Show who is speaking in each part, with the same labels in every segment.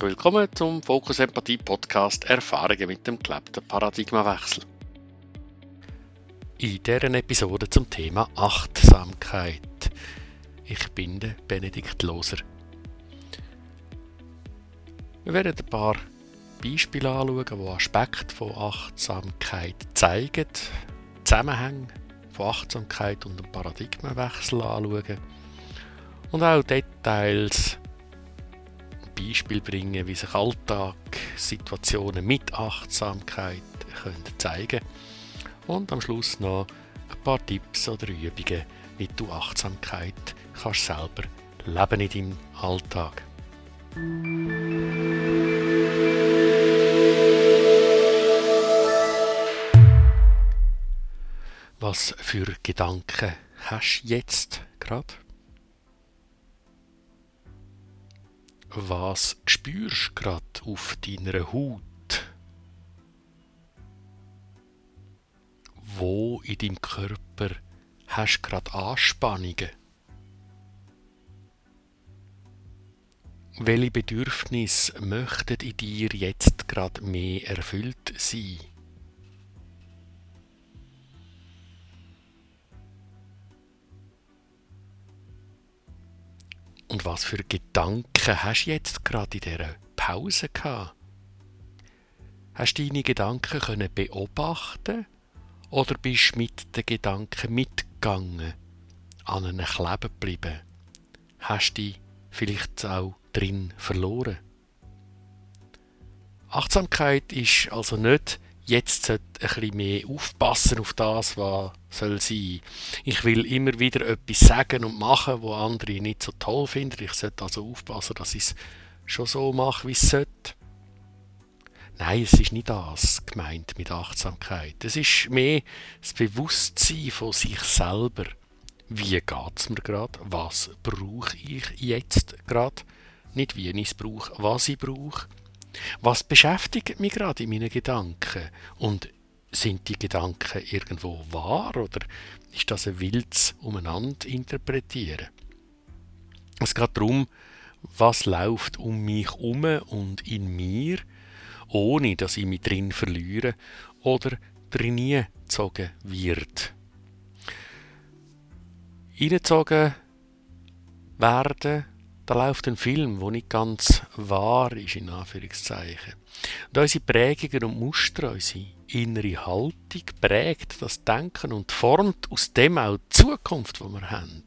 Speaker 1: herzlich willkommen zum Fokus Empathie Podcast Erfahrungen mit dem gelebten Paradigmawechsel. In deren Episode zum Thema Achtsamkeit. Ich bin der Benedikt Loser. Wir werden ein paar Beispiele anschauen, die Aspekte von Achtsamkeit zeigen, Zusammenhänge von Achtsamkeit und dem Paradigmenwechsel anschauen und auch Details Beispiel bringen, wie sich Alltagssituationen mit Achtsamkeit können zeigen und am Schluss noch ein paar Tipps oder Übungen, wie du Achtsamkeit kannst selber leben in deinem Alltag. Was für Gedanken hast du jetzt gerade? Was spürst du gerade auf deiner Haut? Wo in deinem Körper hast du gerade Anspannungen? Welche Bedürfnisse möchten in dir jetzt gerade mehr erfüllt sein? Und was für Gedanken hast du jetzt gerade in dieser Pause gehabt? Hast du deine Gedanken können beobachten oder bist du mit den Gedanken mitgegangen, an ihnen kleben geblieben? Hast du dich vielleicht auch drin verloren? Achtsamkeit ist also nicht jetzt sollte ein bisschen mehr aufpassen auf das, was soll sein. Ich will immer wieder etwas sagen und machen, wo andere nicht so toll finden. Ich sollte also aufpassen, dass ich es schon so mache, wie es sollte. Nein, es ist nicht das gemeint mit Achtsamkeit. Es ist mehr das Bewusstsein von sich selber. Wie geht es mir gerade? Was brauche ich jetzt gerade? Nicht wie ich es brauche, was ich brauche. Was beschäftigt mich gerade in meinen Gedanken? Und sind die Gedanken irgendwo wahr oder ist das ein wildes Umeinander interpretieren? Es geht darum, was läuft um mich herum und in mir, ohne dass ich mich drin verliere oder drin gezogen wird. Eingezogen werden da läuft ein Film, der nicht ganz wahr ist, in Anführungszeichen. Und unsere Prägungen und Muster, unsere innere Haltung prägt das Denken und formt aus dem auch die Zukunft, die wir haben.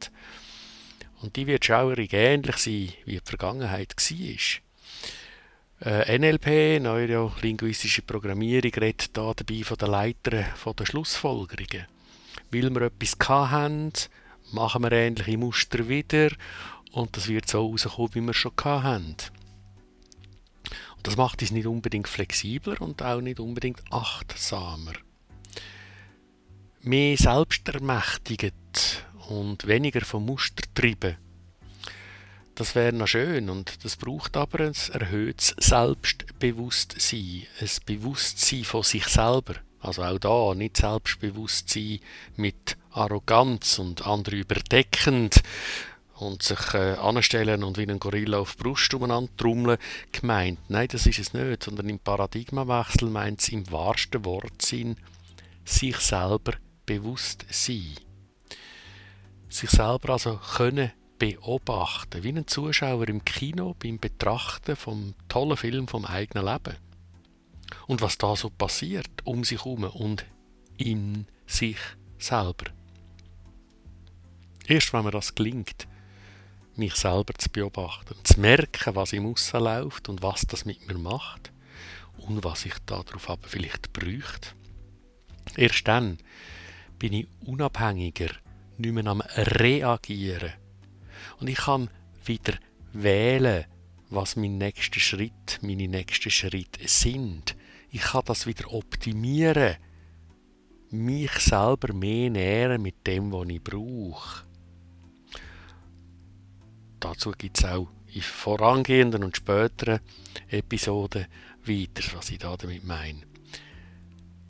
Speaker 1: Und die wird schaurig ähnlich sein, wie die Vergangenheit war. Äh, NLP, neurolinguistische Programmierung, redet da dabei von den Leitern von der Schlussfolgerungen. Weil wir etwas haben, machen wir ähnliche Muster wieder und das wird so rauskommen, wie wir schon haben. Und das macht uns nicht unbedingt flexibler und auch nicht unbedingt achtsamer. Mehr selbstermächtigt und weniger vom Muster treiben. Das wäre noch schön und das braucht aber ein erhöhtes Selbstbewusstsein, ein Bewusstsein von sich selber. Also auch da nicht Selbstbewusstsein mit Arroganz und andere überdeckend und sich äh, anstellen und wie ein Gorilla auf die Brust umeinander trommeln gemeint. Nein, das ist es nicht, sondern im Paradigmawechsel meint es im wahrsten Wortsinn sich selber bewusst sein. Sich selber also können beobachten, wie ein Zuschauer im Kino beim Betrachten vom tollen Film vom eigenen Leben. Und was da so passiert um sich herum und in sich selber. Erst wenn mir das gelingt, mich selber zu beobachten, zu merken, was im Aussen läuft und was das mit mir macht und was ich darauf aber vielleicht bräuchte. Erst dann bin ich unabhängiger, nicht mehr am Reagieren. Und ich kann wieder wählen, was mein nächster Schritt, meine nächsten Schritte sind. Ich kann das wieder optimieren, mich selber mehr nähren mit dem, was ich brauche dazu gibt es auch in vorangehenden und späteren Episoden weiter, was ich da damit meine.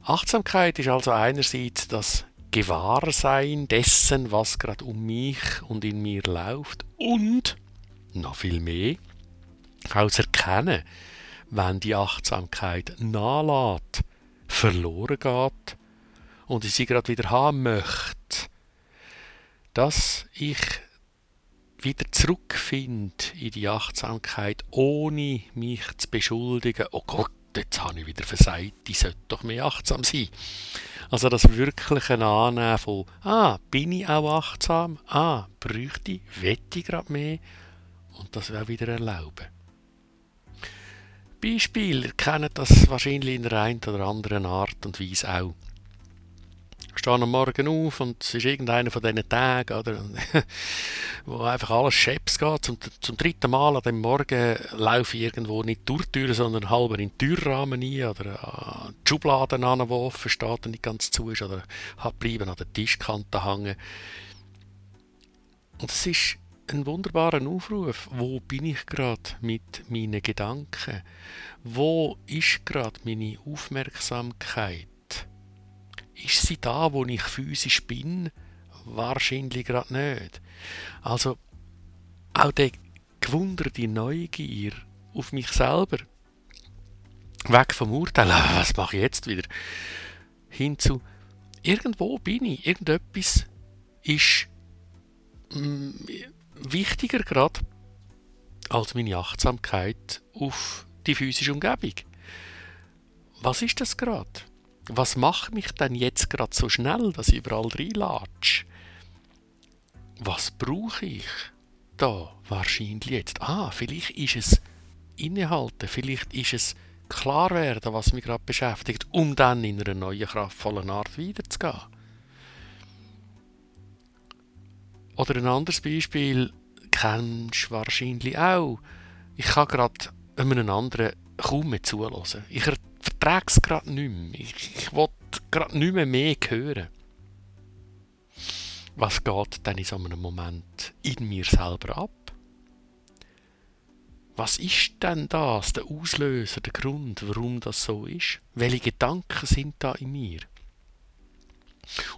Speaker 1: Achtsamkeit ist also einerseits das Gewahrsein dessen, was gerade um mich und in mir läuft und noch viel mehr zu erkennen, wenn die Achtsamkeit nachlässt, verloren geht und ich sie gerade wieder haben möchte, dass ich wieder zurückfinde in die Achtsamkeit, ohne mich zu beschuldigen, oh Gott, jetzt habe ich wieder versagt, ich sollte doch mehr achtsam sein. Also das wirkliche Annehmen von, ah, bin ich auch achtsam? Ah, bräuchte ich, wette ich gerade mehr? Und das auch wieder erlauben. Beispiel, ihr kennt das wahrscheinlich in der einen oder anderen Art und Weise auch. Stehe am Morgen auf und es ist irgendeiner von diesen Tagen, oder, wo einfach alles scheps geht. Zum, zum dritten Mal an dem Morgen laufe ich irgendwo nicht durch die Tür, sondern halber in den Türrahmen ein oder an die Schubladen offen steht und nicht ganz zu ist, oder habe bleiben an der Tischkante hängen. Und es ist ein wunderbarer Aufruf. Wo bin ich gerade mit meinen Gedanken? Wo ist gerade meine Aufmerksamkeit? Ist sie da, wo ich physisch bin? Wahrscheinlich gerade nicht. Also auch der gewunderte Neugier auf mich selber. Weg vom Urteil, was mache ich jetzt wieder? Hinzu, irgendwo bin ich, irgendetwas ist mm, wichtiger gerade als meine Achtsamkeit auf die physische Umgebung. Was ist das gerade? Was macht mich denn jetzt gerade so schnell, dass ich überall reinlatsche? Was brauche ich da wahrscheinlich jetzt? Ah, vielleicht ist es innehalten, vielleicht ist es klar werden, was mich gerade beschäftigt, um dann in einer neuen, kraftvollen Art weiterzugehen. Oder ein anderes Beispiel kennst du wahrscheinlich auch. Ich kann gerade einem anderen kaum mehr zulassen. Ich vertrage es gerade nicht mehr. Ich, ich will gerade nicht mehr, mehr hören. Was geht denn in so einem Moment in mir selber ab? Was ist denn das, der Auslöser, der Grund, warum das so ist? Welche Gedanken sind da in mir?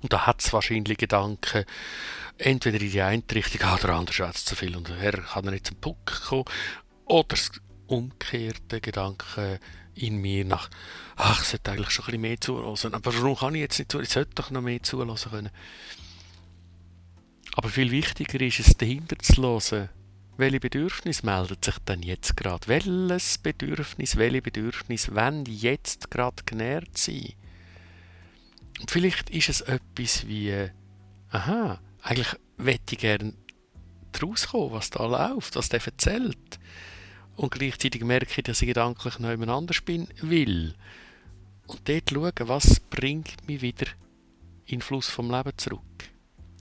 Speaker 1: Und da hat es wahrscheinlich Gedanken, entweder in die eine Richtung, ah, der andere schwätzt zu viel und Herr kann nicht zum Puck kommen, oder das umgekehrte Gedanken in mir nach, ach, ich sollte eigentlich schon ein bisschen mehr zulassen, aber warum kann ich jetzt nicht zulassen? Ich sollte doch noch mehr zulassen können. Aber viel wichtiger ist es, dahinter zu hören, welche Bedürfnis meldet sich denn jetzt gerade? Welches Bedürfnis, welche Bedürfnis wenn jetzt gerade genährt sein? Und vielleicht ist es etwas wie, aha, eigentlich möchte ich gerne daraus kommen, was da läuft, was der erzählt. Und gleichzeitig merke ich, dass ich gedanklich noch jemand anders bin, will. Und dort schauen, was bringt mich wieder in den Fluss vom Leben zurück.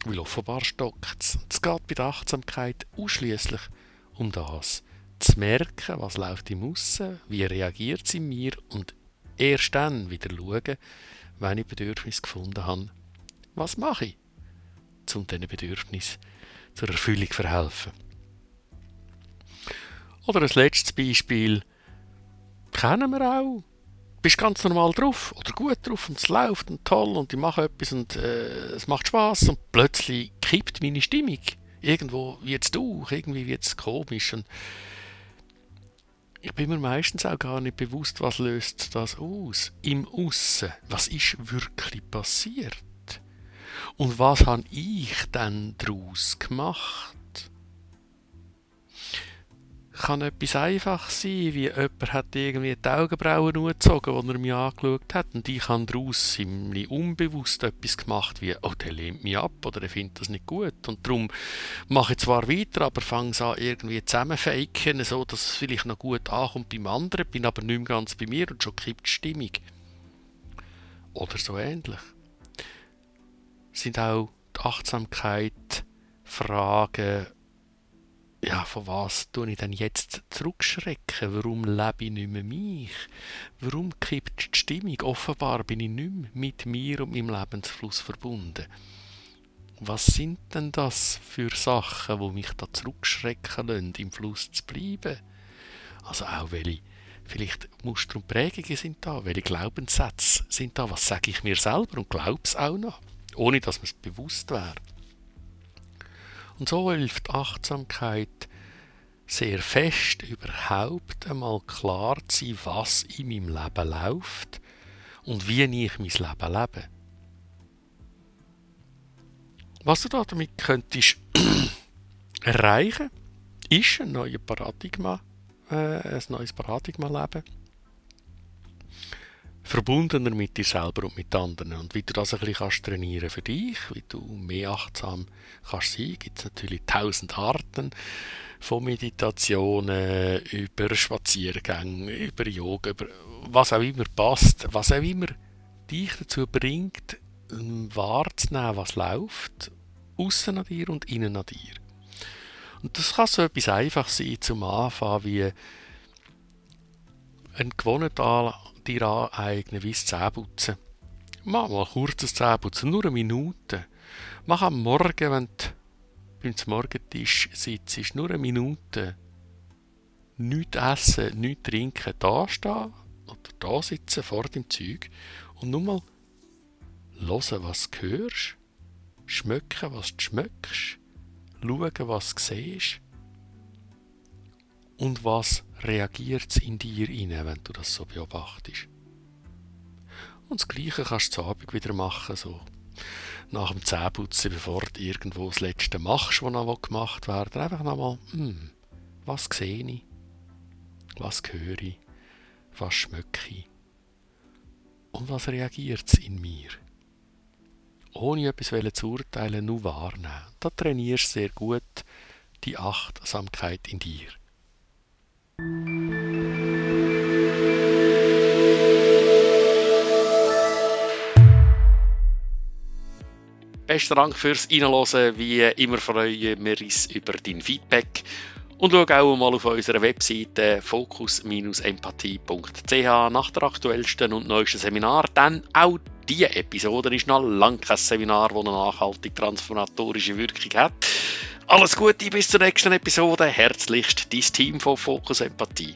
Speaker 1: Weil offenbar stockt es. Es geht bei der Achtsamkeit ausschließlich um das. Zu merken, was läuft im Aussen, wie reagiert es in mir und erst dann wieder schauen, wenn ich Bedürfnis gefunden habe, was mache ich, um diesen Bedürfnis zur Erfüllung zu verhelfen. Oder ein letztes Beispiel, kennen wir auch. Du bist ganz normal drauf oder gut drauf und es läuft und toll und ich mache etwas und äh, es macht Spaß und plötzlich kippt meine Stimmung. Irgendwo wird es durch, irgendwie wird es komisch. Und ich bin mir meistens auch gar nicht bewusst, was löst das aus. Im Aussen, was ist wirklich passiert? Und was habe ich dann daraus gemacht? Kann etwas einfach sein, wie jemand hat irgendwie die Augenbrauen angezogen, als er mich angeschaut hat und ich habe daraus ziemlich unbewusst etwas gemacht, wie «Oh, der lehnt mich ab» oder «Der findet das nicht gut» und darum mache ich zwar weiter, aber fange es an irgendwie zusammenfaken, so dass es vielleicht noch gut ankommt beim anderen, bin aber nicht mehr ganz bei mir und schon kippt die Stimmung. Oder so ähnlich. Sind auch die Achtsamkeit Fragen ja, von was tue ich denn jetzt zurückschrecken? Warum lebe ich nicht mehr mich? Warum kippt die Stimmung? Offenbar bin ich nicht mehr mit mir und meinem Lebensfluss verbunden. Was sind denn das für Sachen, wo mich da zurückschrecken lassen, im Fluss zu bleiben? Also auch welche, vielleicht Muster und Prägungen sind da, welche Glaubenssätze sind da, was sage ich mir selber und glaube es auch noch, ohne dass mir es bewusst wäre. Und so hilft Achtsamkeit, sehr fest überhaupt einmal klar zu sein, was in meinem Leben läuft und wie ich mein Leben lebe. Was du damit könntest erreichen, ist ein neues Paradigma, äh, ein neues Paradigma leben verbundener mit dir selber und mit anderen. Und wie du das ein bisschen kannst trainieren für dich, wie du mehr achtsam kannst sein, gibt es natürlich tausend Arten von Meditationen, über Spaziergänge, über Yoga, über was auch immer passt, was auch immer dich dazu bringt, wahrzunehmen, was läuft, außen an dir und innen an dir. Und das kann so etwas einfach sein zum Anfang wie ein Gewohnheit dir aneignen, wie das Zähneputzen. Mach mal kurzes Zähneputzen, nur eine Minute. Mach am Morgen, wenn du beim Morgentisch sitzt, nur eine Minute. Nichts essen, nichts trinken, da stehen oder da sitzen vor dem Zeug und nur mal hören, was du hörst, schmecken, was du schmeckst, schauen, was du siehst und was reagiert in dir rein, wenn du das so beobachtest. Und das Gleiche kannst du zu Abend wieder machen, so nach dem Zähneputzen, bevor du irgendwo das Letzte machst, was noch gemacht werden Einfach nochmal, hm, was sehe ich? Was höre ich? Was schmecke ich? Und was reagiert in mir? Ohne etwas zu urteilen, nur wahrnehmen. Da trainierst du sehr gut die Achtsamkeit in dir. Besten Dank fürs Reinhören. Wie immer freuen wir uns über dein Feedback. Und schau auch mal auf unserer Webseite focus-empathie.ch nach der aktuellsten und neuesten Seminar. Denn auch diese Episode ist noch lange kein Seminar, das eine nachhaltig transformatorische Wirkung hat. Alles Gute bis zur nächsten Episode. Herzlichst dein Team von Focus Empathie.